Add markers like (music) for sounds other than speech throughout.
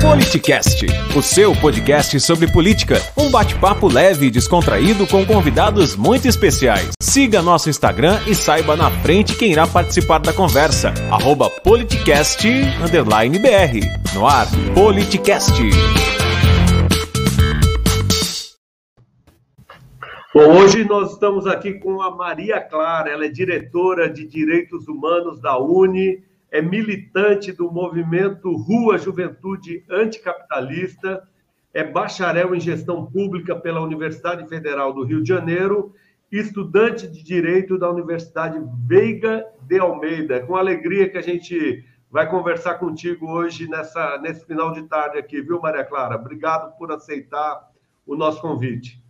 Politicast, o seu podcast sobre política. Um bate-papo leve e descontraído com convidados muito especiais. Siga nosso Instagram e saiba na frente quem irá participar da conversa. Arroba politicast_br. No ar, Politicast. Bom, hoje nós estamos aqui com a Maria Clara, ela é diretora de Direitos Humanos da Uni, é militante do movimento Rua Juventude Anticapitalista, é bacharel em gestão pública pela Universidade Federal do Rio de Janeiro, estudante de direito da Universidade Veiga de Almeida. Com alegria que a gente vai conversar contigo hoje nessa nesse final de tarde aqui, viu, Maria Clara? Obrigado por aceitar o nosso convite.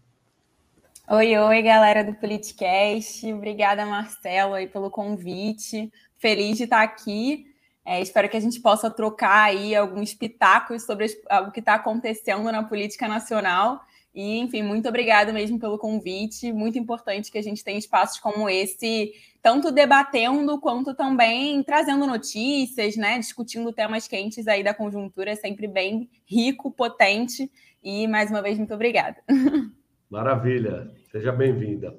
Oi, oi, galera do Politicast. Obrigada, Marcelo, aí pelo convite feliz de estar aqui. É, espero que a gente possa trocar aí alguns pitacos sobre o que está acontecendo na política nacional. E, enfim, muito obrigada mesmo pelo convite. Muito importante que a gente tenha espaços como esse, tanto debatendo quanto também trazendo notícias, né? Discutindo temas quentes aí da conjuntura, sempre bem rico, potente. E mais uma vez, muito obrigada. (laughs) Maravilha, seja bem-vinda.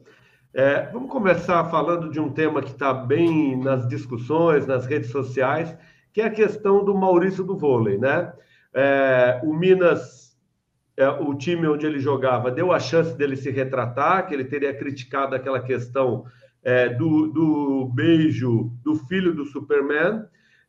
É, vamos começar falando de um tema que está bem nas discussões, nas redes sociais, que é a questão do Maurício do vôlei, né? É, o Minas, é, o time onde ele jogava, deu a chance dele se retratar, que ele teria criticado aquela questão é, do, do, beijo do filho do Superman.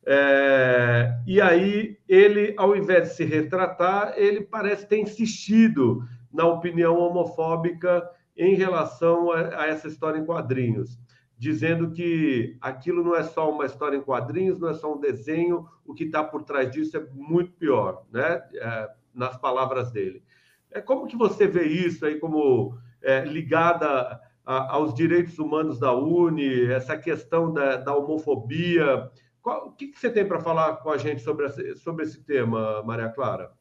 É, e aí ele, ao invés de se retratar, ele parece ter insistido na opinião homofóbica em relação a, a essa história em quadrinhos, dizendo que aquilo não é só uma história em quadrinhos, não é só um desenho, o que está por trás disso é muito pior, né? É, nas palavras dele. É como que você vê isso aí como é, ligada a, aos direitos humanos da Uni, essa questão da, da homofobia? Qual, o que, que você tem para falar com a gente sobre sobre esse tema, Maria Clara?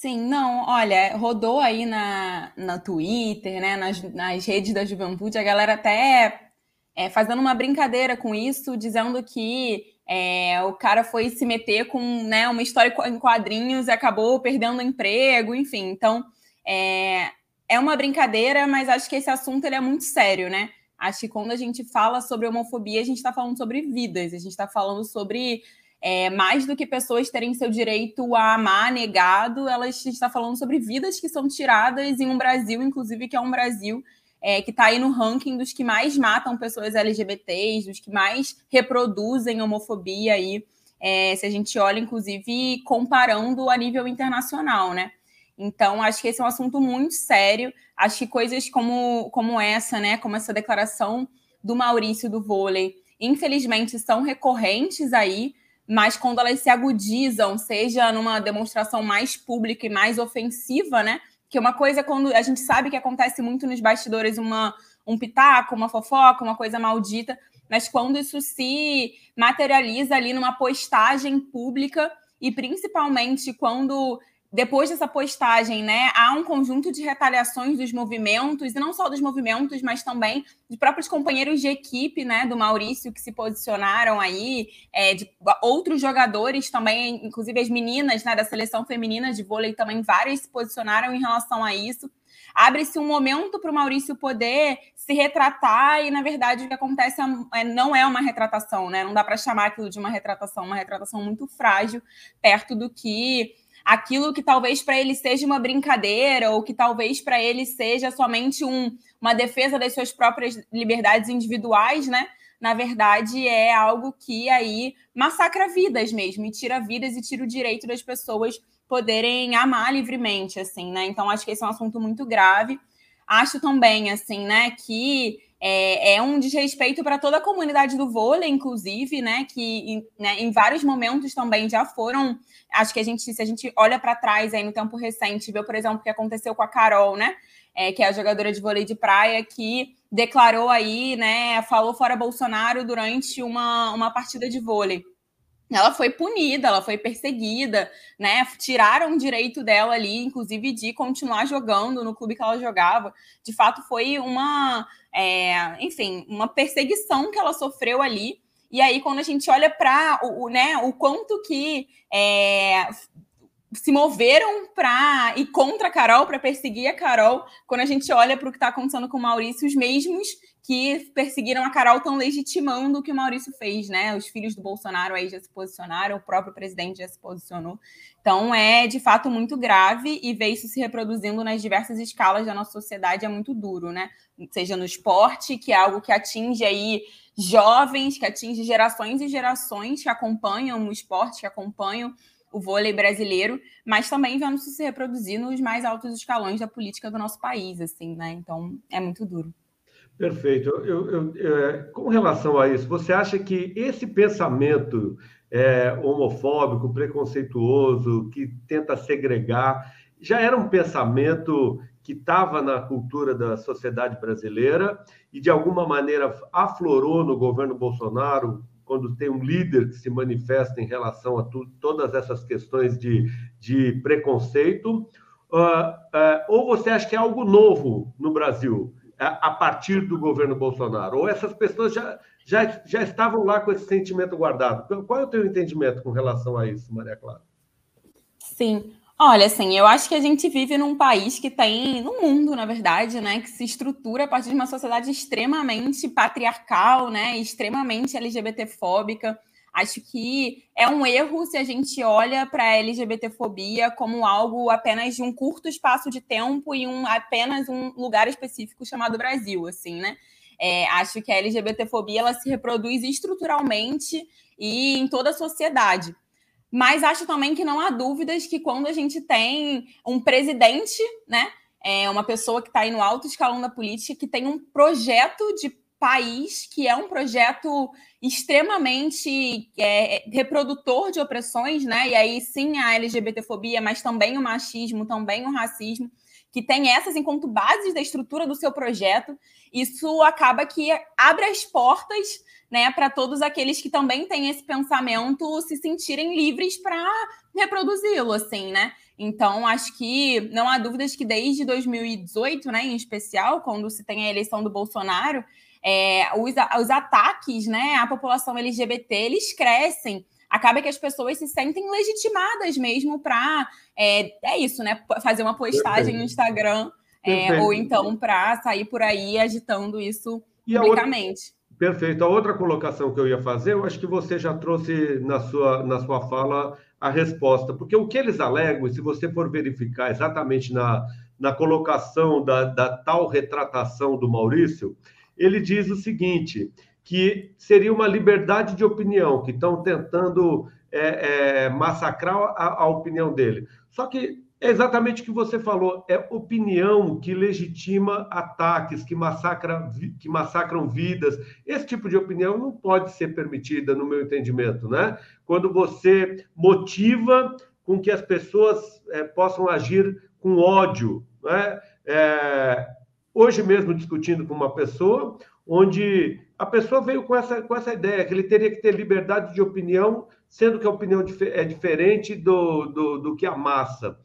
Sim, não, olha, rodou aí na, na Twitter, né, nas, nas redes da juventude, a galera até é, fazendo uma brincadeira com isso, dizendo que é, o cara foi se meter com né, uma história em quadrinhos e acabou perdendo emprego, enfim. Então, é, é uma brincadeira, mas acho que esse assunto ele é muito sério, né? Acho que quando a gente fala sobre homofobia, a gente está falando sobre vidas, a gente está falando sobre é, mais do que pessoas terem seu direito a amar negado, elas está falando sobre vidas que são tiradas em um Brasil, inclusive, que é um Brasil é, que está aí no ranking dos que mais matam pessoas LGBTs, dos que mais reproduzem homofobia aí, é, se a gente olha, inclusive, comparando a nível internacional, né? Então, acho que esse é um assunto muito sério. Acho que coisas como, como essa, né? Como essa declaração do Maurício do vôlei, infelizmente, são recorrentes aí mas quando elas se agudizam, seja numa demonstração mais pública e mais ofensiva, né? Que uma coisa é quando a gente sabe que acontece muito nos bastidores uma, um pitaco, uma fofoca, uma coisa maldita, mas quando isso se materializa ali numa postagem pública e principalmente quando depois dessa postagem, né, há um conjunto de retaliações dos movimentos, e não só dos movimentos, mas também de próprios companheiros de equipe, né, do Maurício, que se posicionaram aí, é, de outros jogadores também, inclusive as meninas, né, da seleção feminina de vôlei também, várias se posicionaram em relação a isso. Abre-se um momento para o Maurício poder se retratar, e na verdade o que acontece é, é não é uma retratação, né, não dá para chamar aquilo de uma retratação, uma retratação muito frágil, perto do que aquilo que talvez para ele seja uma brincadeira ou que talvez para ele seja somente um, uma defesa das suas próprias liberdades individuais, né? Na verdade, é algo que aí massacra vidas mesmo, e tira vidas e tira o direito das pessoas poderem amar livremente, assim, né? Então, acho que esse é um assunto muito grave. Acho também, assim, né, que é, é um desrespeito para toda a comunidade do vôlei, inclusive, né? Que né, em vários momentos também já foram. Acho que a gente, se a gente olha para trás aí no tempo recente, vê, por exemplo, o que aconteceu com a Carol, né? É, que é a jogadora de vôlei de praia, que declarou aí, né? Falou fora Bolsonaro durante uma, uma partida de vôlei ela foi punida, ela foi perseguida, né? Tiraram o direito dela ali, inclusive, de continuar jogando no clube que ela jogava. De fato, foi uma, é, enfim, uma perseguição que ela sofreu ali. E aí, quando a gente olha para o, né, o quanto que é, se moveram para e contra a Carol, para perseguir a Carol, quando a gente olha para o que está acontecendo com o Maurício, os mesmos que perseguiram a Carol estão legitimando o que o Maurício fez, né? Os filhos do Bolsonaro aí já se posicionaram, o próprio presidente já se posicionou. Então é de fato muito grave e ver isso se reproduzindo nas diversas escalas da nossa sociedade é muito duro, né? Seja no esporte, que é algo que atinge aí jovens, que atinge gerações e gerações que acompanham o esporte, que acompanham o vôlei brasileiro, mas também vendo isso se reproduzir nos mais altos escalões da política do nosso país, assim, né? Então é muito duro. Perfeito. Eu, eu, eu, é, com relação a isso, você acha que esse pensamento é, homofóbico, preconceituoso, que tenta segregar, já era um pensamento que estava na cultura da sociedade brasileira e, de alguma maneira, aflorou no governo Bolsonaro quando tem um líder que se manifesta em relação a tu, todas essas questões de, de preconceito? Uh, uh, ou você acha que é algo novo no Brasil? A partir do governo Bolsonaro? Ou essas pessoas já, já, já estavam lá com esse sentimento guardado? Qual é o teu entendimento com relação a isso, Maria Clara? Sim. Olha, assim, eu acho que a gente vive num país que tem, no mundo, na verdade, né, que se estrutura a partir de uma sociedade extremamente patriarcal, né, extremamente LGBTfóbica. Acho que é um erro se a gente olha para a LGBTfobia como algo apenas de um curto espaço de tempo e um, apenas um lugar específico chamado Brasil, assim, né? É, acho que a LGBTfobia ela se reproduz estruturalmente e em toda a sociedade. Mas acho também que não há dúvidas que quando a gente tem um presidente, né, é uma pessoa que está aí no alto escalão da política, que tem um projeto de país que é um projeto extremamente é, reprodutor de opressões, né? E aí sim a LGBTfobia, mas também o machismo, também o racismo, que tem essas enquanto bases da estrutura do seu projeto. Isso acaba que abre as portas, né, para todos aqueles que também têm esse pensamento se sentirem livres para reproduzi-lo, assim, né? Então, acho que não há dúvidas que desde 2018, né, em especial, quando se tem a eleição do Bolsonaro, é, os, os ataques né, à população LGBT eles crescem. Acaba que as pessoas se sentem legitimadas mesmo para é, é isso, né? Fazer uma postagem no Instagram é, ou então para sair por aí agitando isso e publicamente. A outra... Perfeito. A outra colocação que eu ia fazer, eu acho que você já trouxe na sua, na sua fala a resposta, porque o que eles alegam, se você for verificar exatamente na, na colocação da, da tal retratação do Maurício, ele diz o seguinte: que seria uma liberdade de opinião, que estão tentando é, é, massacrar a, a opinião dele. Só que é exatamente o que você falou, é opinião que legitima ataques, que, massacra, que massacram vidas. Esse tipo de opinião não pode ser permitida, no meu entendimento, né? Quando você motiva com que as pessoas é, possam agir com ódio, né? É, hoje mesmo discutindo com uma pessoa, onde a pessoa veio com essa, com essa ideia, que ele teria que ter liberdade de opinião, sendo que a opinião é diferente do, do, do que a massa.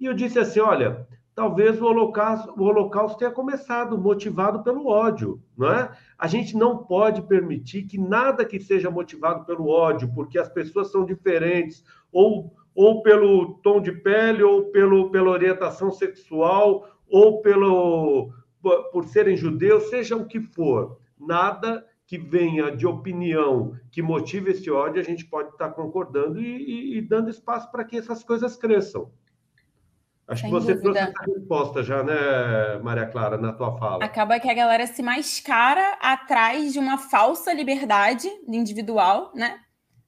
E eu disse assim: olha, talvez o holocausto, o holocausto tenha começado motivado pelo ódio, não é? A gente não pode permitir que nada que seja motivado pelo ódio, porque as pessoas são diferentes, ou, ou pelo tom de pele, ou pelo, pela orientação sexual, ou pelo, por serem judeus, seja o que for, nada que venha de opinião que motive esse ódio, a gente pode estar concordando e, e, e dando espaço para que essas coisas cresçam. Acho Sem que você dúvida. trouxe essa resposta já, né, Maria Clara, na tua fala. Acaba que a galera se mascara atrás de uma falsa liberdade individual, né?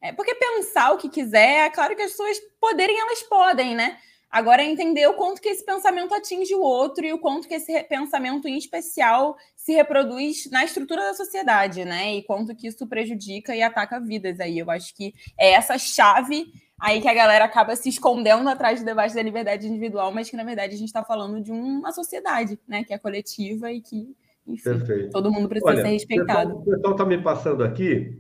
É, porque pensar o que quiser, é claro que as pessoas poderem, elas podem, né? Agora é entender o quanto que esse pensamento atinge o outro e o quanto que esse pensamento em especial se reproduz na estrutura da sociedade, né? E quanto que isso prejudica e ataca vidas aí. Eu acho que é essa chave aí que a galera acaba se escondendo atrás do debate da liberdade individual, mas que na verdade a gente está falando de uma sociedade, né? Que é coletiva e que, enfim, Perfeito. todo mundo precisa Olha, ser respeitado. O pessoal está me passando aqui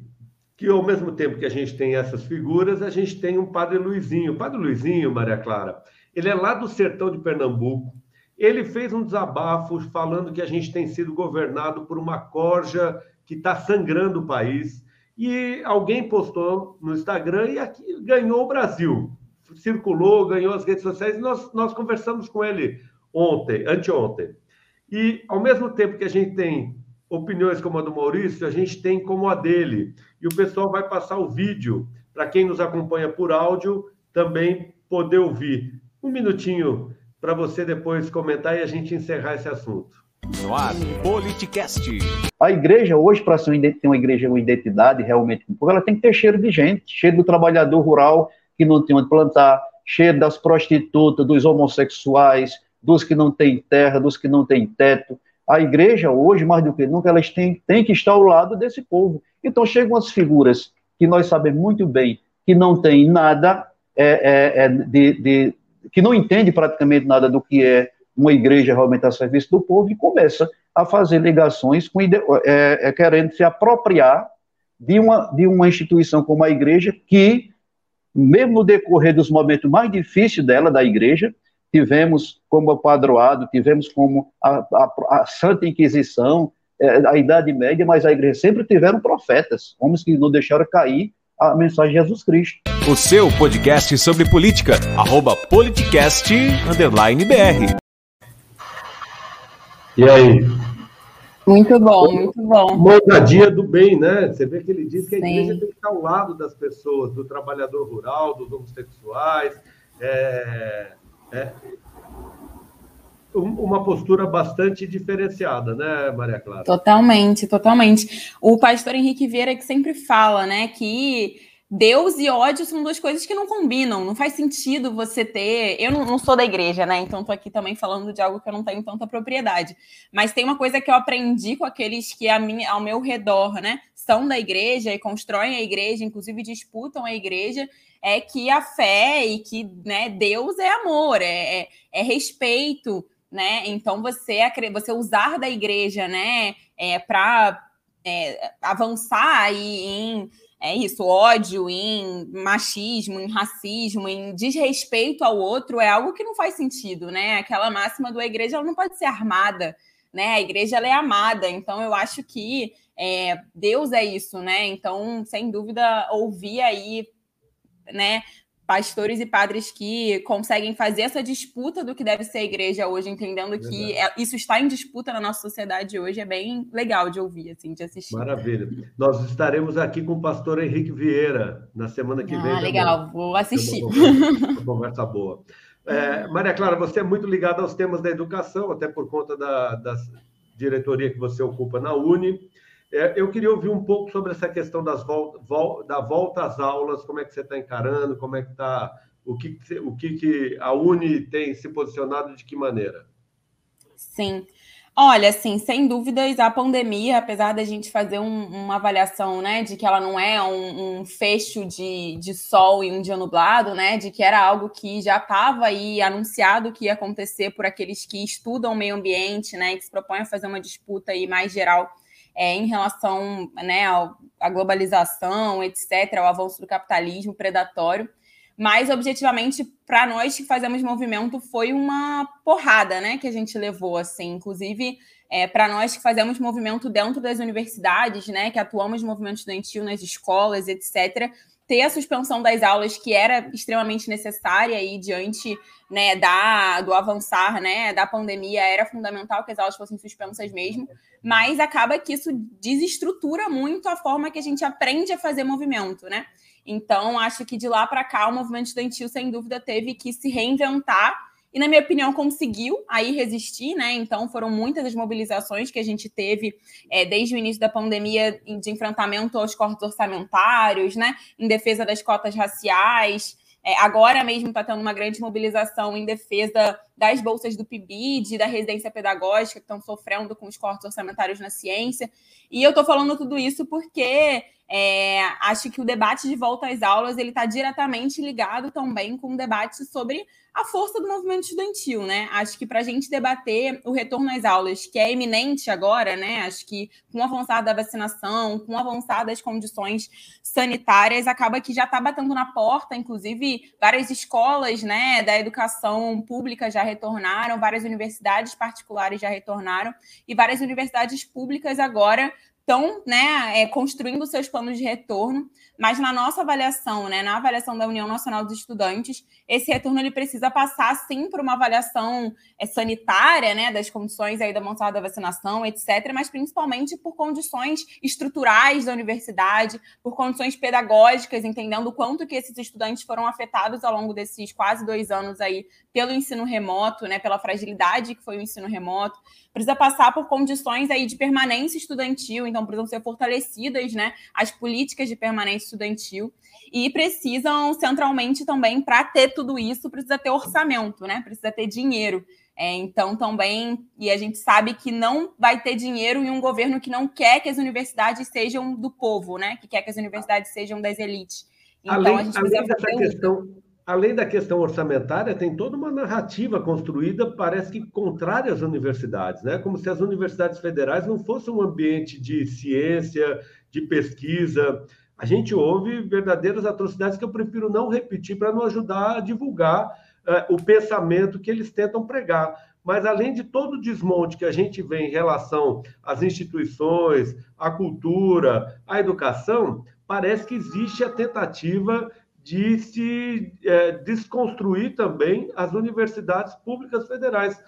que ao mesmo tempo que a gente tem essas figuras, a gente tem um padre Luizinho. O padre Luizinho, Maria Clara, ele é lá do sertão de Pernambuco. Ele fez um desabafo falando que a gente tem sido governado por uma corja que está sangrando o país. e alguém postou no Instagram e aqui ganhou o Brasil. Circulou, ganhou as redes sociais, e nós, nós conversamos com ele ontem, anteontem. E, ao mesmo tempo que a gente tem opiniões como a do Maurício, a gente tem como a dele. E o pessoal vai passar o vídeo para quem nos acompanha por áudio também poder ouvir. Um minutinho para você depois comentar e a gente encerrar esse assunto. No ar, Politicast. A igreja, hoje, para ter uma igreja com identidade realmente, ela tem que ter cheiro de gente, cheiro do trabalhador rural que não tem onde plantar, cheiro das prostitutas, dos homossexuais, dos que não têm terra, dos que não têm teto. A igreja, hoje, mais do que nunca, elas têm, têm que estar ao lado desse povo. Então, chegam as figuras que nós sabemos muito bem que não têm nada, é, é, é de, de, que não entende praticamente nada do que é uma igreja realmente a serviço do povo e começa a fazer ligações com, é, é, querendo se apropriar de uma, de uma instituição como a igreja que, mesmo no decorrer dos momentos mais difíceis dela, da igreja, tivemos como padroado, tivemos como a, a, a Santa Inquisição, é, a Idade Média, mas a igreja sempre tiveram profetas, homens que não deixaram cair a mensagem de Jesus Cristo. O seu podcast sobre política, arroba politicast_br. E aí? Muito bom, muito bom. Moradia do bem, né? Você vê que ele diz que a igreja tem que estar ao lado das pessoas, do trabalhador rural, dos homossexuais. É, é uma postura bastante diferenciada, né, Maria Clara? Totalmente, totalmente. O pastor Henrique Vieira que sempre fala, né, que Deus e ódio são duas coisas que não combinam. Não faz sentido você ter. Eu não, não sou da igreja, né? Então tô aqui também falando de algo que eu não tenho tanta propriedade. Mas tem uma coisa que eu aprendi com aqueles que a mim, ao meu redor, né, são da igreja e constroem a igreja, inclusive disputam a igreja, é que a fé e que né, Deus é amor, é, é, é respeito, né? Então você você usar da igreja, né, é, para é, avançar aí em é isso, ódio, em machismo, em racismo, em desrespeito ao outro é algo que não faz sentido, né? Aquela máxima do a igreja ela não pode ser armada, né? A igreja ela é amada, então eu acho que é, Deus é isso, né? Então, sem dúvida, ouvir aí, né? Pastores e padres que conseguem fazer essa disputa do que deve ser a igreja hoje, entendendo que é, isso está em disputa na nossa sociedade hoje, é bem legal de ouvir, assim, de assistir. Maravilha. Nós estaremos aqui com o pastor Henrique Vieira na semana que ah, vem. Ah, legal, vou assistir. Uma conversa boa. É, (laughs) Maria Clara, você é muito ligada aos temas da educação, até por conta da, da diretoria que você ocupa na Uni. É, eu queria ouvir um pouco sobre essa questão das vol, da volta às aulas, como é que você está encarando, como é que está, o que, o que, que a Uni tem se posicionado de que maneira? Sim. Olha, assim, sem dúvidas, a pandemia, apesar da gente fazer um, uma avaliação, né, de que ela não é um, um, fecho de, de sol e um dia nublado, né, de que era algo que já estava aí anunciado que ia acontecer por aqueles que estudam o meio ambiente, né, que se propõem a fazer uma disputa aí mais geral é, em relação né, à globalização, etc., ao avanço do capitalismo predatório. Mas, objetivamente, para nós que fazemos movimento, foi uma porrada né, que a gente levou. assim. Inclusive, é, para nós que fazemos movimento dentro das universidades, né, que atuamos no movimento estudantil nas escolas, etc., ter a suspensão das aulas que era extremamente necessária aí diante né, da, do avançar né, da pandemia, era fundamental que as aulas fossem suspensas mesmo, mas acaba que isso desestrutura muito a forma que a gente aprende a fazer movimento, né? Então, acho que de lá para cá o movimento estudantil, sem dúvida, teve que se reinventar e, na minha opinião, conseguiu aí resistir, né? Então, foram muitas as mobilizações que a gente teve é, desde o início da pandemia de enfrentamento aos cortes orçamentários, né? Em defesa das cotas raciais. É, agora mesmo está tendo uma grande mobilização em defesa das bolsas do PIBID, da residência pedagógica, que estão sofrendo com os cortes orçamentários na ciência. E eu estou falando tudo isso porque é, acho que o debate de volta às aulas ele está diretamente ligado também com o debate sobre a força do movimento estudantil, né? Acho que para a gente debater o retorno às aulas, que é eminente agora, né? Acho que com o avançar da vacinação, com o avançar das condições sanitárias, acaba que já está batendo na porta, inclusive várias escolas, né, da educação pública já retornaram, várias universidades particulares já retornaram e várias universidades públicas agora estão né, é, construindo seus planos de retorno, mas na nossa avaliação, né, na avaliação da União Nacional dos Estudantes, esse retorno ele precisa passar sim por uma avaliação é, sanitária, né, das condições aí da montada da vacinação, etc., mas principalmente por condições estruturais da universidade, por condições pedagógicas, entendendo o quanto que esses estudantes foram afetados ao longo desses quase dois anos aí pelo ensino remoto, né, pela fragilidade que foi o ensino remoto, precisa passar por condições aí de permanência estudantil, então precisam ser fortalecidas, né, as políticas de permanência estudantil e precisam centralmente também para ter tudo isso precisa ter orçamento, né, precisa ter dinheiro. É, então também e a gente sabe que não vai ter dinheiro em um governo que não quer que as universidades sejam do povo, né, que quer que as universidades sejam das elites. Então além, a gente além dessa questão além da questão orçamentária, tem toda uma narrativa construída, parece que contrária às universidades, né? Como se as universidades federais não fossem um ambiente de ciência, de pesquisa. A gente ouve verdadeiras atrocidades que eu prefiro não repetir para não ajudar a divulgar uh, o pensamento que eles tentam pregar. Mas além de todo o desmonte que a gente vê em relação às instituições, à cultura, à educação, parece que existe a tentativa de se é, desconstruir também as universidades públicas federais.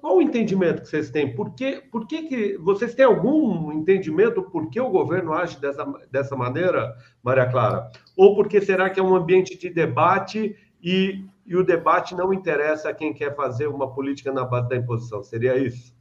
Qual o entendimento que vocês têm? Por que, por que, que vocês têm algum entendimento por que o governo age dessa, dessa maneira, Maria Clara? Ou porque será que é um ambiente de debate e, e o debate não interessa a quem quer fazer uma política na base da imposição? Seria isso?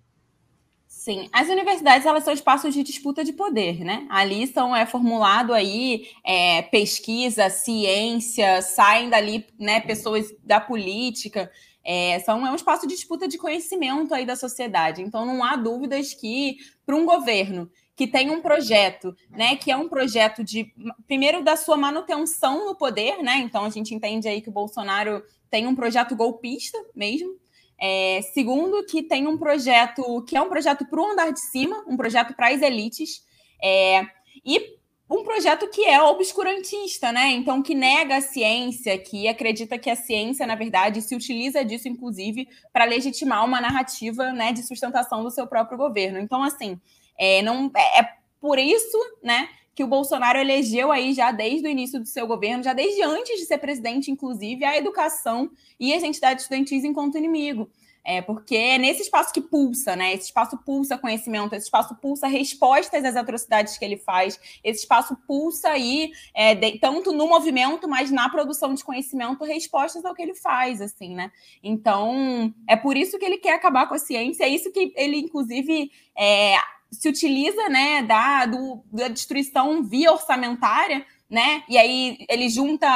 Sim, as universidades elas são espaços de disputa de poder, né? Ali são é formulado aí é, pesquisa, ciência, saem dali né, pessoas da política, é, são é um espaço de disputa de conhecimento aí da sociedade. Então não há dúvidas que para um governo que tem um projeto, né, que é um projeto de primeiro da sua manutenção no poder, né? Então a gente entende aí que o Bolsonaro tem um projeto golpista mesmo, é, segundo, que tem um projeto que é um projeto para o andar de cima, um projeto para as elites, é, e um projeto que é obscurantista, né? Então, que nega a ciência, que acredita que a ciência, na verdade, se utiliza disso, inclusive, para legitimar uma narrativa né, de sustentação do seu próprio governo. Então, assim, é, não, é, é por isso, né? Que o Bolsonaro elegeu aí já desde o início do seu governo, já desde antes de ser presidente, inclusive, a educação e as entidades estudantis enquanto inimigo. É, porque é nesse espaço que pulsa, né? Esse espaço pulsa conhecimento, esse espaço pulsa respostas às atrocidades que ele faz, esse espaço pulsa aí, é, de, tanto no movimento, mas na produção de conhecimento, respostas ao que ele faz, assim, né? Então, é por isso que ele quer acabar com a ciência, é isso que ele, inclusive, é, se utiliza né, da, do, da destruição via orçamentária, né? E aí ele junta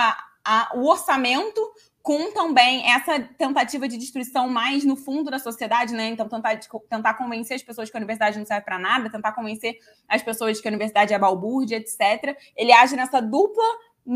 a, o orçamento com também essa tentativa de destruição mais no fundo da sociedade, né? Então, tentar, tentar convencer as pessoas que a universidade não serve para nada, tentar convencer as pessoas que a universidade é balbúrdia, etc. Ele age nessa dupla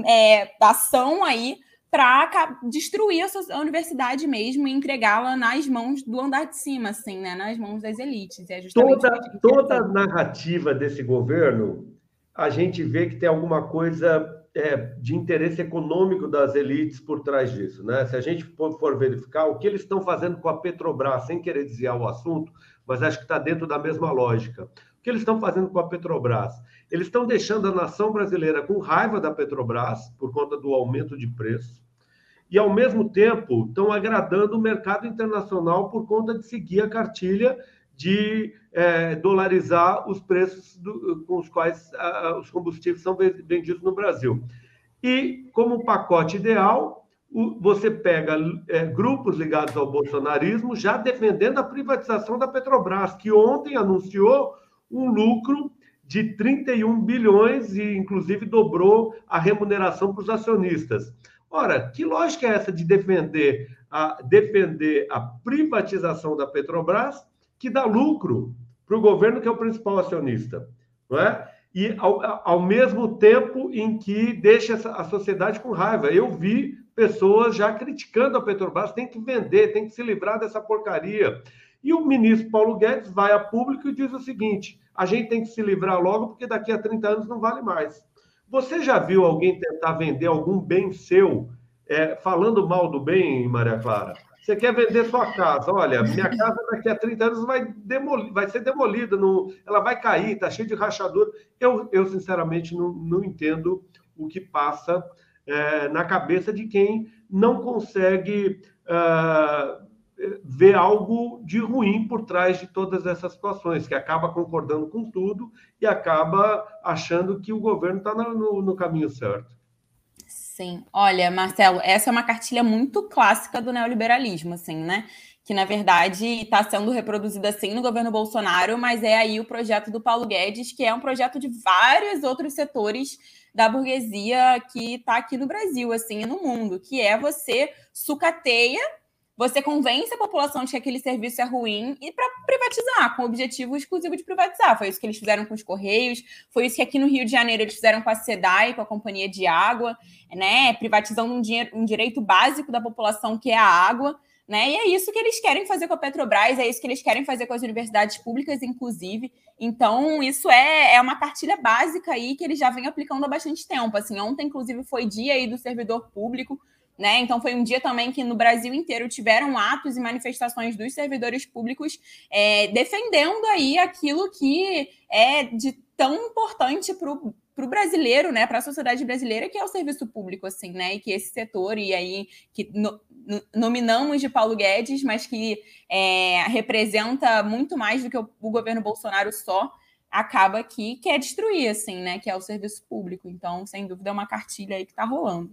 é, ação aí para destruir a, universidade mesmo e entregá-la nas mãos do andar de cima, assim, né? Nas mãos das elites. É toda toda a narrativa desse governo, a gente vê que tem alguma coisa é, de interesse econômico das elites por trás disso, né? Se a gente for verificar o que eles estão fazendo com a Petrobras, sem querer desviar o assunto, mas acho que está dentro da mesma lógica. O que eles estão fazendo com a Petrobras? Eles estão deixando a nação brasileira com raiva da Petrobras por conta do aumento de preço e, ao mesmo tempo, estão agradando o mercado internacional por conta de seguir a cartilha de é, dolarizar os preços do, com os quais a, os combustíveis são vendidos no Brasil. E, como pacote ideal, o, você pega é, grupos ligados ao bolsonarismo já defendendo a privatização da Petrobras, que ontem anunciou um lucro de 31 bilhões e, inclusive, dobrou a remuneração para os acionistas. Ora, que lógica é essa de defender a, defender a privatização da Petrobras, que dá lucro para o governo, que é o principal acionista? Não é? E ao, ao mesmo tempo em que deixa a sociedade com raiva. Eu vi pessoas já criticando a Petrobras, tem que vender, tem que se livrar dessa porcaria. E o ministro Paulo Guedes vai a público e diz o seguinte: a gente tem que se livrar logo, porque daqui a 30 anos não vale mais. Você já viu alguém tentar vender algum bem seu é, falando mal do bem, Maria Clara. Você quer vender sua casa? Olha, minha (laughs) casa daqui a 30 anos vai, demolir, vai ser demolida, não, ela vai cair, está cheia de rachadura. Eu, eu sinceramente, não, não entendo o que passa é, na cabeça de quem não consegue uh, ver algo de ruim por trás de todas essas situações, que acaba concordando com tudo e acaba achando que o governo está no, no caminho certo. Sim, olha, Marcelo, essa é uma cartilha muito clássica do neoliberalismo, assim, né? Que na verdade está sendo reproduzida assim no governo Bolsonaro, mas é aí o projeto do Paulo Guedes, que é um projeto de vários outros setores da burguesia que está aqui no Brasil, assim, e no mundo, que é você sucateia você convence a população de que aquele serviço é ruim e para privatizar, com o objetivo exclusivo de privatizar. Foi isso que eles fizeram com os Correios, foi isso que aqui no Rio de Janeiro eles fizeram com a SEDAI, com a Companhia de Água, né? Privatizando um, dinheiro, um direito básico da população, que é a água. Né? E é isso que eles querem fazer com a Petrobras, é isso que eles querem fazer com as universidades públicas, inclusive. Então, isso é, é uma cartilha básica aí que eles já vêm aplicando há bastante tempo. Assim, ontem, inclusive, foi dia aí do servidor público. Né? Então, foi um dia também que no Brasil inteiro tiveram atos e manifestações dos servidores públicos é, defendendo aí aquilo que é de tão importante para o para o brasileiro, né, para a sociedade brasileira, que é o serviço público, assim, né, e que esse setor, e aí que no, no, nominamos de Paulo Guedes, mas que é, representa muito mais do que o, o, governo Bolsonaro só, acaba que quer destruir, assim, né, que é o serviço público. Então, sem dúvida, é uma cartilha aí que está rolando.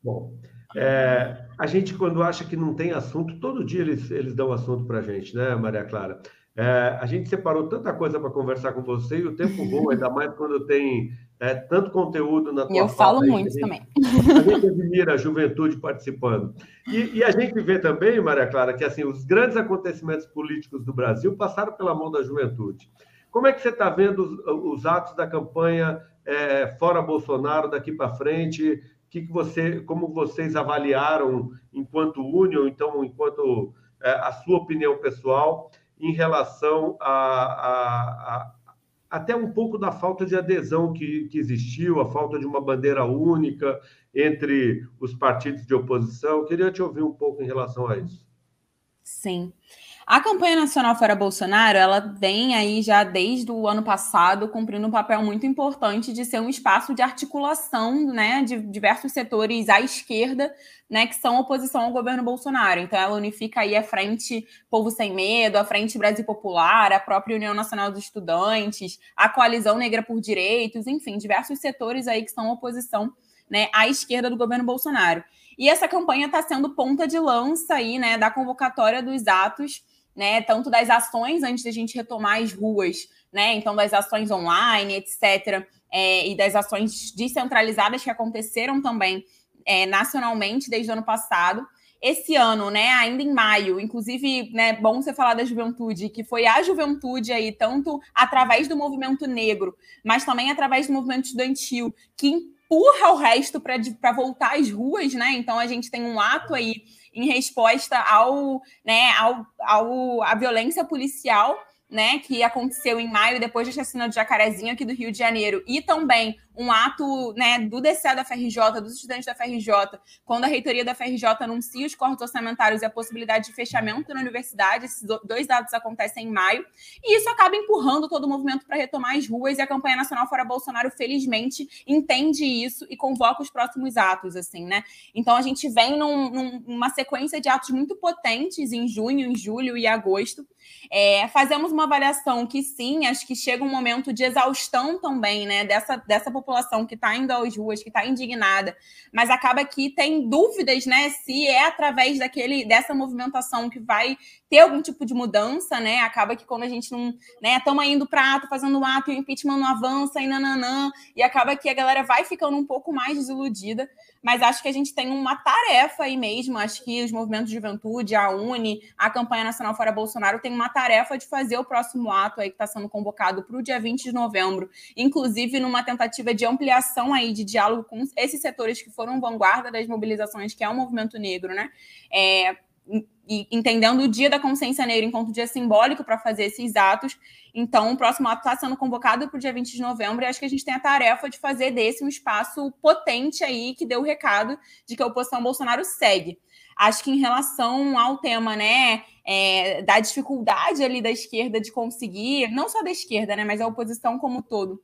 Bom, é, a gente, quando acha que não tem assunto, todo dia eles, eles dão assunto para a gente, né, Maria Clara? É, a gente separou tanta coisa para conversar com você e o tempo (laughs) voa, ainda mais quando tem é, tanto conteúdo na tua Eu falo muito gente, também. A gente admira a juventude participando. E, e, a gente vê também, Maria Clara, que assim os grandes acontecimentos políticos do Brasil passaram pela mão da juventude. Como é que você está vendo os, os, atos da campanha é, fora Bolsonaro daqui para frente? Que, que você, como vocês avaliaram enquanto União, então enquanto é, a sua opinião pessoal em relação a, a, a, até um pouco da falta de adesão que, que existiu, a falta de uma bandeira única entre os partidos de oposição. Eu queria te ouvir um pouco em relação a isso. Sim. A campanha nacional fora Bolsonaro, ela vem aí já desde o ano passado cumprindo um papel muito importante de ser um espaço de articulação, né, de diversos setores à esquerda, né, que são oposição ao governo Bolsonaro. Então ela unifica aí a Frente Povo Sem Medo, a Frente Brasil Popular, a própria União Nacional dos Estudantes, a Coalizão Negra por Direitos, enfim, diversos setores aí que são oposição, né, à esquerda do governo Bolsonaro. E essa campanha está sendo ponta de lança aí, né, da convocatória dos atos né? Tanto das ações antes da gente retomar as ruas, né? Então, das ações online, etc., é, e das ações descentralizadas que aconteceram também é, nacionalmente desde o ano passado. Esse ano, né, ainda em maio, inclusive, né, bom você falar da juventude, que foi a juventude aí, tanto através do movimento negro, mas também através do movimento estudantil, que empurra o resto para voltar às ruas, né? Então a gente tem um ato aí em resposta ao, né, ao, ao, à violência policial né, que aconteceu em maio, depois da chacina do Jacarezinho aqui do Rio de Janeiro, e também um ato né, do DCE da FRJ, dos estudantes da FRJ, quando a reitoria da FRJ anuncia os cortes orçamentários e a possibilidade de fechamento na universidade, esses dois atos acontecem em maio, e isso acaba empurrando todo o movimento para retomar as ruas, e a campanha nacional fora Bolsonaro, felizmente, entende isso e convoca os próximos atos, assim, né? Então a gente vem num, num, numa sequência de atos muito potentes em junho, em julho e agosto. É, fazemos uma avaliação que sim, acho que chega um momento de exaustão também, né, dessa, dessa população população que está indo às ruas, que está indignada, mas acaba que tem dúvidas, né, se é através daquele dessa movimentação que vai ter algum tipo de mudança, né? Acaba que quando a gente não, né, estamos indo para ato, fazendo um ato e o impeachment não avança e nananã, e acaba que a galera vai ficando um pouco mais desiludida, mas acho que a gente tem uma tarefa aí mesmo, acho que os movimentos de juventude, a UNE, a campanha nacional fora Bolsonaro tem uma tarefa de fazer o próximo ato aí que está sendo convocado para o dia 20 de novembro, inclusive numa tentativa de ampliação aí de diálogo com esses setores que foram vanguarda das mobilizações, que é o movimento negro, né? É, e entendendo o Dia da Consciência Negra enquanto dia simbólico para fazer esses atos. Então, o próximo ato está sendo convocado para o dia 20 de novembro e acho que a gente tem a tarefa de fazer desse um espaço potente aí que dê o recado de que a oposição Bolsonaro segue. Acho que em relação ao tema, né, é, da dificuldade ali da esquerda de conseguir, não só da esquerda, né, mas a oposição como um todo,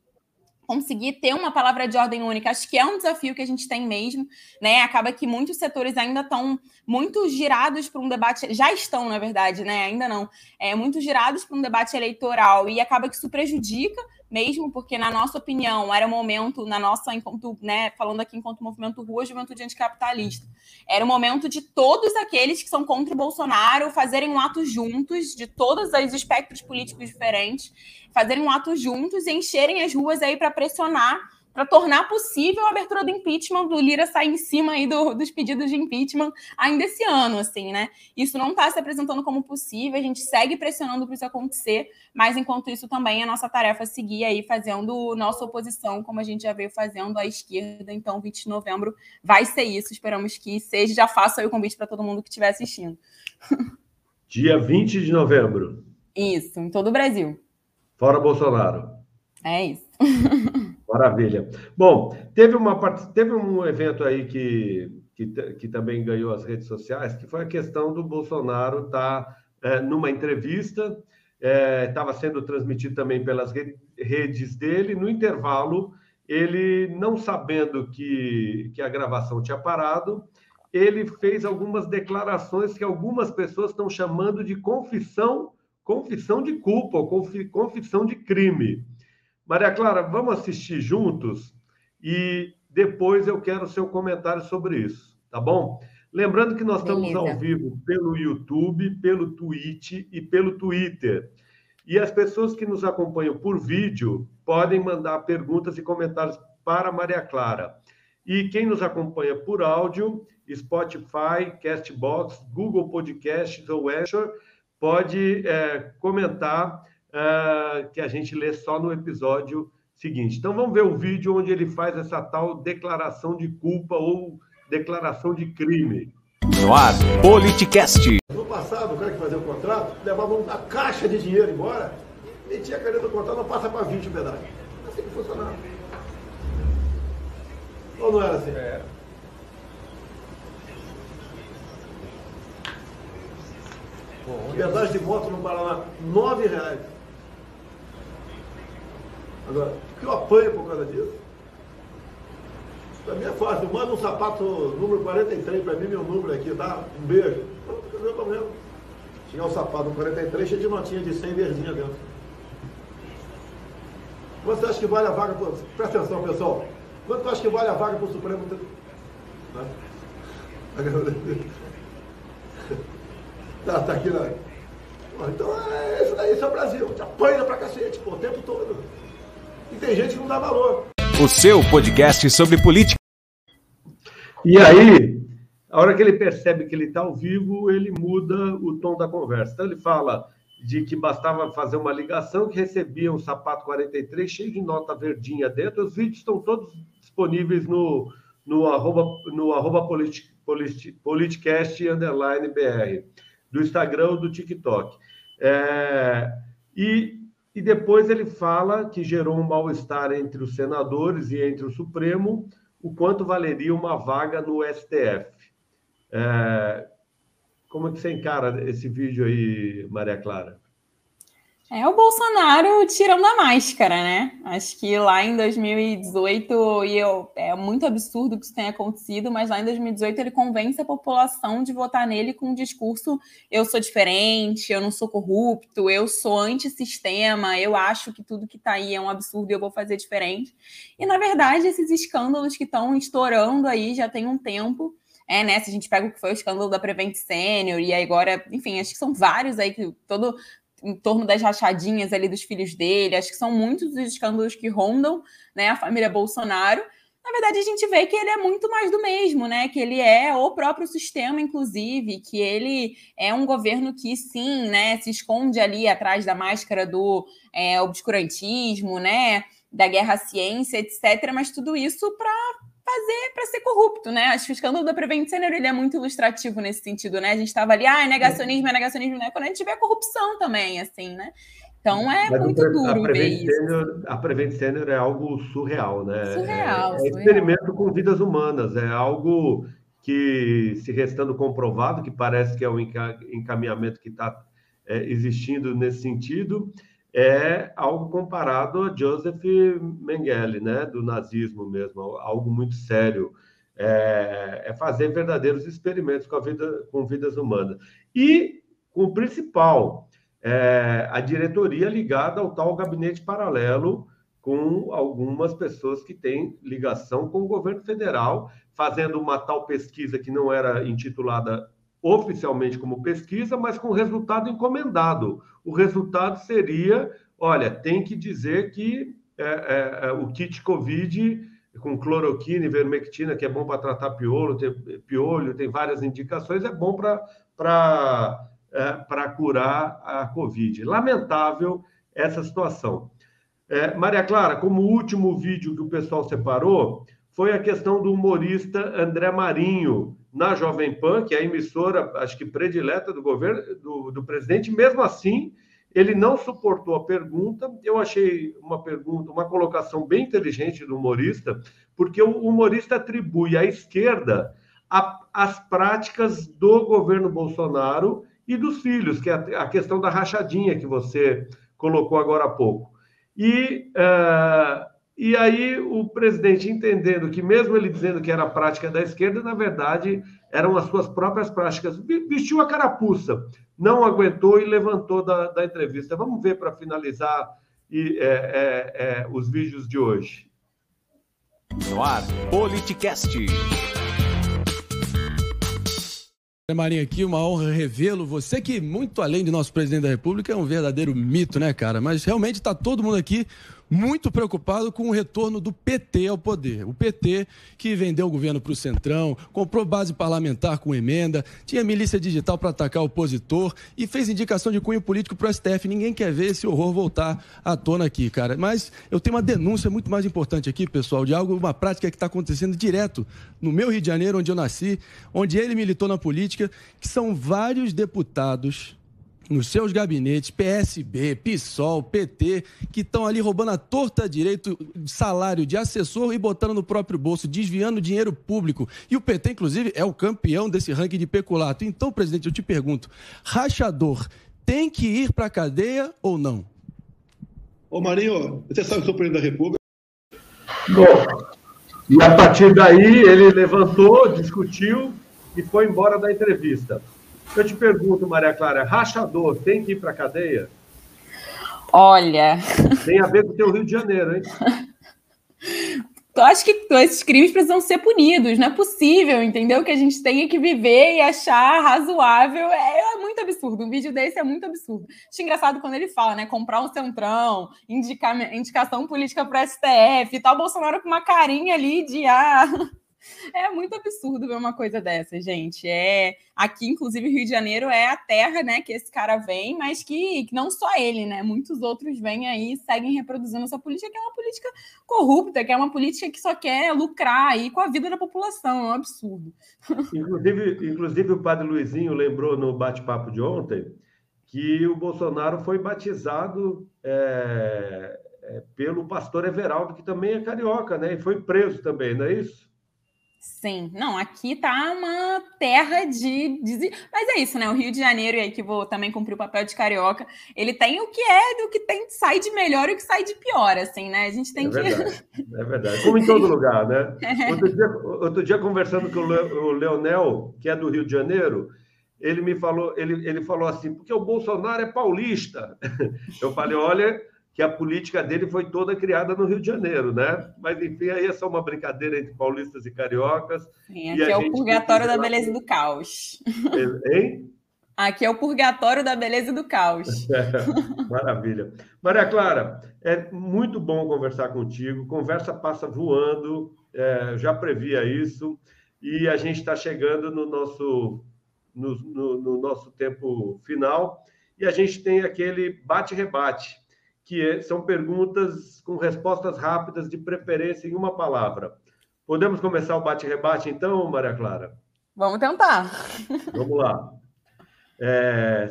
conseguir ter uma palavra de ordem única, acho que é um desafio que a gente tem mesmo, né? Acaba que muitos setores ainda estão muito girados para um debate, já estão, na verdade, né? Ainda não, é muito girados para um debate eleitoral e acaba que isso prejudica mesmo porque, na nossa opinião, era o momento, na nossa, enquanto, né, falando aqui enquanto movimento Rua Juventude Anticapitalista, era o momento de todos aqueles que são contra o Bolsonaro fazerem um ato juntos, de todos os espectros políticos diferentes, fazerem um ato juntos e encherem as ruas aí para pressionar para tornar possível a abertura do impeachment, do Lira sair em cima aí do, dos pedidos de impeachment ainda esse ano, assim, né? Isso não está se apresentando como possível, a gente segue pressionando para isso acontecer, mas enquanto isso também é nossa tarefa seguir aí fazendo nossa oposição, como a gente já veio fazendo à esquerda, então 20 de novembro vai ser isso, esperamos que seja, já faça aí o convite para todo mundo que estiver assistindo. (laughs) Dia 20 de novembro. Isso, em todo o Brasil. Fora Bolsonaro. É isso. (laughs) Maravilha. Bom, teve, uma, teve um evento aí que, que, que também ganhou as redes sociais, que foi a questão do Bolsonaro estar tá, é, numa entrevista, estava é, sendo transmitido também pelas redes dele. No intervalo, ele, não sabendo que, que a gravação tinha parado, ele fez algumas declarações que algumas pessoas estão chamando de confissão, confissão de culpa, ou confissão de crime. Maria Clara, vamos assistir juntos e depois eu quero o seu comentário sobre isso, tá bom? Lembrando que nós estamos Beleza. ao vivo pelo YouTube, pelo Twitch e pelo Twitter. E as pessoas que nos acompanham por vídeo podem mandar perguntas e comentários para Maria Clara. E quem nos acompanha por áudio, Spotify, Castbox, Google Podcasts ou Azure, pode é, comentar uh, que a gente lê só no episódio seguinte. Então vamos ver o vídeo onde ele faz essa tal declaração de culpa ou declaração de crime. No ar, Politicast. No passado, o cara que fazia o contrato levava uma caixa de dinheiro embora, metia a caneta do contrato, não passa para 20 pedaços. Assim que funcionava. Ou não era assim? Era. Pedágio de moto no Paraná, nove reais. Agora, o que eu apanho por causa disso? Para mim é fácil. Manda um sapato número 43 para mim, meu número aqui, tá? Um beijo. Não tem problema. Chegar um sapato 43 cheio de notinha de 100 verdinha dentro. Quanto você acha que vale a vaga? Pro... Presta atenção, pessoal. Quanto você acha que vale a vaga para o Supremo? (laughs) Tá, tá aqui na. Então é isso daí, isso é o Brasil. Te apanha pra cacete, pô, o tempo todo. E tem gente que não dá valor. O seu podcast sobre política. E aí, a hora que ele percebe que ele está ao vivo, ele muda o tom da conversa. Então, ele fala de que bastava fazer uma ligação, que recebia um sapato 43 cheio de nota verdinha dentro. Os vídeos estão todos disponíveis no, no arroba, no arroba politic, politic, politicast underline BR, do Instagram ou do TikTok. É, e e depois ele fala que gerou um mal-estar entre os senadores e entre o Supremo, o quanto valeria uma vaga no STF. É... Como é que você encara esse vídeo aí, Maria Clara? É o Bolsonaro tirando a máscara, né? Acho que lá em 2018, e eu, é muito absurdo que isso tenha acontecido, mas lá em 2018 ele convence a população de votar nele com um discurso: eu sou diferente, eu não sou corrupto, eu sou antissistema, eu acho que tudo que está aí é um absurdo e eu vou fazer diferente. E na verdade, esses escândalos que estão estourando aí já tem um tempo. É, né? Se a gente pega o que foi o escândalo da Prevent Senior, e agora, enfim, acho que são vários aí que todo em torno das rachadinhas ali dos filhos dele. Acho que são muitos os escândalos que rondam né, a família Bolsonaro. Na verdade, a gente vê que ele é muito mais do mesmo, né? Que ele é o próprio sistema, inclusive, que ele é um governo que sim, né, se esconde ali atrás da máscara do é, obscurantismo, né? Da guerra à ciência, etc. Mas tudo isso para fazer para ser corrupto, né? Acho que o escândalo da Prevent Senior ele é muito ilustrativo nesse sentido, né? A gente estava ali, ah, é negacionismo, é negacionismo, né? Quando a gente vê a corrupção também, assim, né? Então é Mas muito duro ver isso. a Prevent Senior é algo surreal, né? Surreal, é, é surreal. experimento com vidas humanas, é algo que, se restando comprovado, que parece que é o encaminhamento que está é, existindo nesse sentido, é algo comparado a Joseph Mengele, né, do nazismo mesmo, algo muito sério. É, é fazer verdadeiros experimentos com, a vida, com vidas humanas. E o principal, é, a diretoria ligada ao tal gabinete paralelo, com algumas pessoas que têm ligação com o governo federal, fazendo uma tal pesquisa que não era intitulada oficialmente como pesquisa, mas com resultado encomendado. O resultado seria: olha, tem que dizer que é, é, é, o kit Covid com cloroquina e vermectina, que é bom para tratar piolho, tem, piolho, tem várias indicações, é bom para é, curar a Covid. Lamentável essa situação. É, Maria Clara, como último vídeo que o pessoal separou, foi a questão do humorista André Marinho, na Jovem Pan, que é a emissora, acho que predileta do governo, do, do presidente. Mesmo assim, ele não suportou a pergunta. Eu achei uma pergunta, uma colocação bem inteligente do humorista, porque o humorista atribui à esquerda a, as práticas do governo Bolsonaro e dos filhos, que é a, a questão da rachadinha que você colocou agora há pouco. E uh, e aí o presidente entendendo que mesmo ele dizendo que era a prática da esquerda, na verdade eram as suas próprias práticas. Vestiu a carapuça, não aguentou e levantou da, da entrevista. Vamos ver para finalizar e, é, é, é, os vídeos de hoje. No ar, Politicast. Marinho aqui, uma honra revê-lo. Você que, muito além de nosso presidente da República, é um verdadeiro mito, né, cara? Mas realmente está todo mundo aqui muito preocupado com o retorno do PT ao poder. O PT que vendeu o governo para o Centrão, comprou base parlamentar com emenda, tinha milícia digital para atacar o opositor e fez indicação de cunho político para o STF. Ninguém quer ver esse horror voltar à tona aqui, cara. Mas eu tenho uma denúncia muito mais importante aqui, pessoal, de algo, uma prática que está acontecendo direto no meu Rio de Janeiro, onde eu nasci, onde ele militou na política, que são vários deputados nos seus gabinetes, PSB, PSOL, PT, que estão ali roubando a torta direito salário de assessor e botando no próprio bolso, desviando dinheiro público. E o PT, inclusive, é o campeão desse ranking de peculato. Então, presidente, eu te pergunto: rachador tem que ir para a cadeia ou não? Ô Marinho, você sabe que eu sou presidente da República? Bom, e a partir daí ele levantou, discutiu e foi embora da entrevista. Eu te pergunto, Maria Clara, rachador tem que ir para cadeia? Olha. Tem a ver com o teu Rio de Janeiro, hein? (laughs) Eu acho que esses crimes precisam ser punidos. Não é possível, entendeu? Que a gente tenha que viver e achar razoável. É, é muito absurdo. Um vídeo desse é muito absurdo. Acho engraçado quando ele fala, né? Comprar um centrão, indicar, indicação política para STF e tal. Bolsonaro com uma carinha ali de ah, é muito absurdo ver uma coisa dessa, gente. É aqui, inclusive, Rio de Janeiro é a terra, né, que esse cara vem, mas que, que não só ele, né, muitos outros vêm aí e seguem reproduzindo essa política que é uma política corrupta, que é uma política que só quer lucrar aí com a vida da população, é um absurdo. Inclusive, inclusive o Padre Luizinho lembrou no bate-papo de ontem que o Bolsonaro foi batizado é, é, pelo pastor Everaldo, que também é carioca, né, e foi preso também, não é isso? Sim, não, aqui tá uma terra de, de, Mas é isso, né? O Rio de Janeiro, e aí que vou também cumprir o papel de carioca, ele tem o que é do que tem sai de melhor e o que sai de pior, assim, né? A gente tem é que. Verdade, (laughs) é verdade. Como em todo lugar, né? É. Outro, dia, outro dia, conversando com o Leonel, que é do Rio de Janeiro, ele me falou, ele, ele falou assim, porque o Bolsonaro é paulista. (laughs) Eu falei, olha que a política dele foi toda criada no Rio de Janeiro, né? Mas, enfim, aí é só uma brincadeira entre paulistas e cariocas. Sim, aqui é o purgatório da beleza e do caos. Hein? Aqui é o purgatório da beleza e do caos. (laughs) maravilha. Maria Clara, é muito bom conversar contigo. Conversa passa voando, é, já previa isso. E a gente está chegando no nosso, no, no, no nosso tempo final. E a gente tem aquele bate-rebate que é, são perguntas com respostas rápidas, de preferência em uma palavra. Podemos começar o bate-rebate, então, Maria Clara? Vamos tentar. (laughs) Vamos lá. É...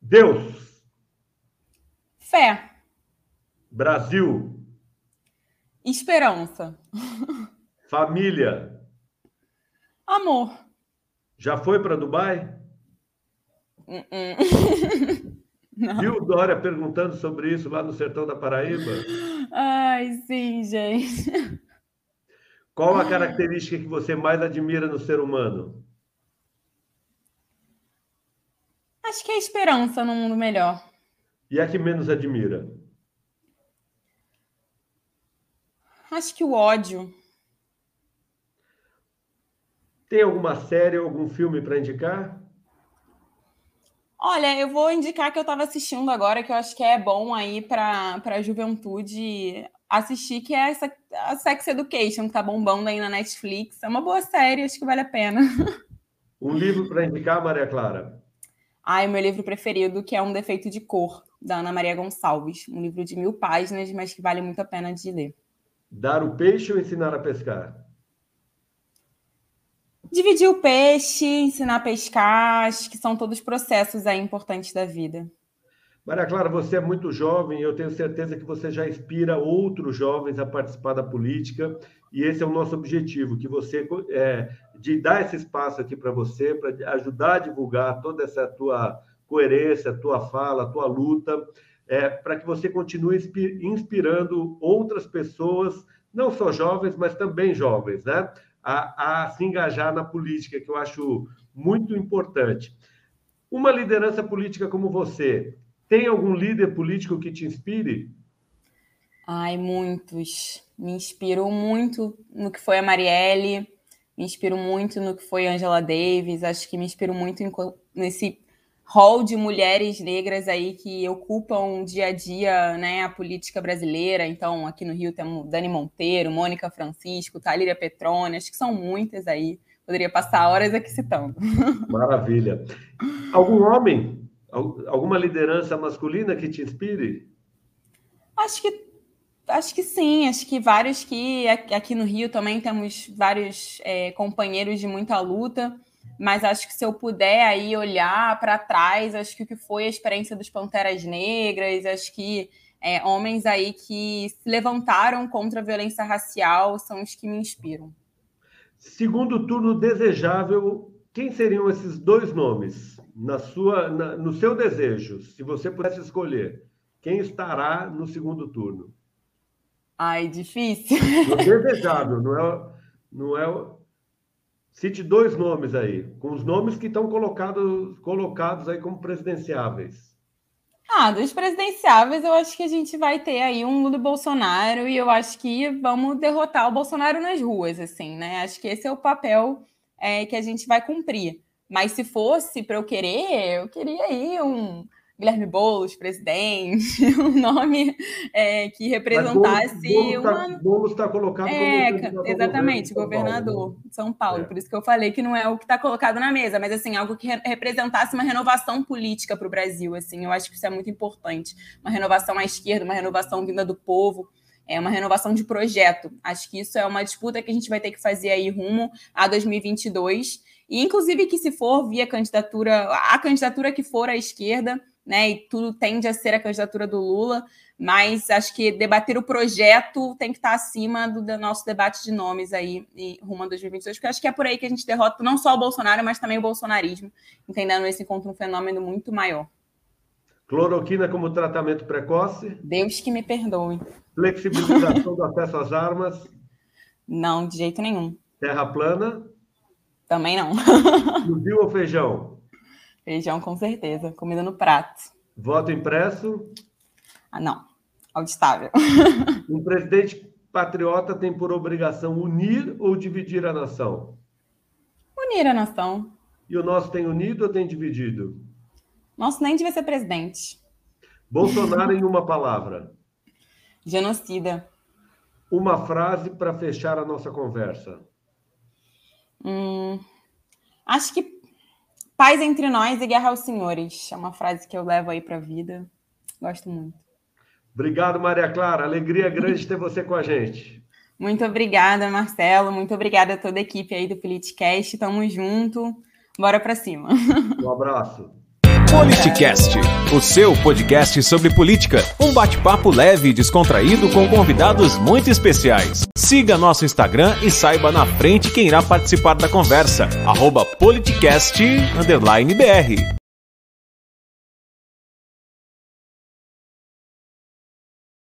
Deus. Fé. Brasil. Esperança. (laughs) Família. Amor. Já foi para Dubai? Uh -uh. (laughs) Viu Dória perguntando sobre isso lá no sertão da Paraíba? Ai, sim, gente. Qual a característica que você mais admira no ser humano? Acho que é a esperança num mundo melhor. E a que menos admira? Acho que o ódio. Tem alguma série ou algum filme para indicar? Olha, eu vou indicar que eu estava assistindo agora, que eu acho que é bom aí para a juventude assistir, que é essa a Sex Education, que tá bombando aí na Netflix. É uma boa série, acho que vale a pena. (laughs) Um livro para indicar, Maria Clara? O meu livro preferido, que é Um Defeito de Cor, da Ana Maria Gonçalves. Um livro de mil páginas, mas que vale muito a pena de ler. Dar o peixe ou ensinar a pescar? Dividir o peixe, ensinar a pescar, acho que são todos processos aí importantes da vida. Maria Clara, você é muito jovem, eu tenho certeza que você já inspira outros jovens a participar da política, e esse é o nosso objetivo, que você é, de dar esse espaço aqui para você, para ajudar a divulgar toda essa tua coerência, tua fala, tua luta, é, para que você continue inspirando outras pessoas, não só jovens, mas também jovens, né? A, a se engajar na política, que eu acho muito importante. Uma liderança política como você, tem algum líder político que te inspire? Ai, muitos. Me inspirou muito no que foi a Marielle, me inspiro muito no que foi Angela Davis, acho que me inspiro muito nesse rol de mulheres negras aí que ocupam dia a dia né, a política brasileira. Então, aqui no Rio temos Dani Monteiro, Mônica Francisco, Talíria Petrone, acho que são muitas aí. Poderia passar horas aqui citando. (laughs) Maravilha. Algum homem, alguma liderança masculina que te inspire? Acho que acho que sim, acho que vários que aqui no Rio também temos vários é, companheiros de muita luta mas acho que se eu puder aí olhar para trás, acho que o que foi a experiência dos Panteras Negras, acho que é, homens aí que se levantaram contra a violência racial são os que me inspiram. Segundo turno desejável, quem seriam esses dois nomes na sua, na, no seu desejo, se você pudesse escolher? Quem estará no segundo turno? Ai, difícil. Desejável, não é, não é Cite dois nomes aí, com os nomes que estão colocados, colocados aí como presidenciáveis. Ah, dos presidenciáveis, eu acho que a gente vai ter aí um Lula Bolsonaro e eu acho que vamos derrotar o Bolsonaro nas ruas, assim, né? Acho que esse é o papel é, que a gente vai cumprir. Mas se fosse para eu querer, eu queria aí um Guilherme Boulos, presidente, (laughs) um nome é, que representasse Boulos, tá- uma. Boulos está colocado é, como exatamente, governador de São Paulo. É. Por isso que eu falei que não é o que está colocado na mesa, mas assim algo que representasse uma renovação política para o Brasil. Assim, eu acho que isso é muito importante, uma renovação à esquerda, uma renovação vinda do povo. É uma renovação de projeto. Acho que isso é uma disputa que a gente vai ter que fazer aí rumo a 2022. E, inclusive, que se for via candidatura, a candidatura que for à esquerda, né? E tudo tende a ser a candidatura do Lula, mas acho que debater o projeto tem que estar acima do, do nosso debate de nomes aí e rumo a 2022, porque acho que é por aí que a gente derrota não só o Bolsonaro, mas também o bolsonarismo, entendendo esse encontro um fenômeno muito maior. Cloroquina como tratamento precoce? Deus que me perdoe. Flexibilização (laughs) do acesso às armas? Não, de jeito nenhum. Terra plana? Também não. Fuzil ou feijão? Feijão, com certeza. Comida no prato. Voto impresso? Ah, não. Auditável. (laughs) Um presidente patriota tem por obrigação unir ou dividir a nação? Unir a nação. E o nosso tem unido ou tem dividido? Nosso nem devia ser presidente. Bolsonaro em (laughs) uma palavra. Genocida. Uma frase para fechar a nossa conversa. Hum, acho que Paz entre nós e guerra aos senhores. É uma frase que eu levo aí para a vida. Gosto muito. Obrigado, Maria Clara. Alegria grande ter você com a gente. Muito obrigada, Marcelo. Muito obrigada a toda a equipe aí do Politicast. Tamo junto. Bora para cima. Um abraço. Politicast, o seu podcast sobre política. Um bate-papo leve e descontraído com convidados muito especiais. Siga nosso Instagram e saiba na frente quem irá participar da conversa. Arroba politicast_br.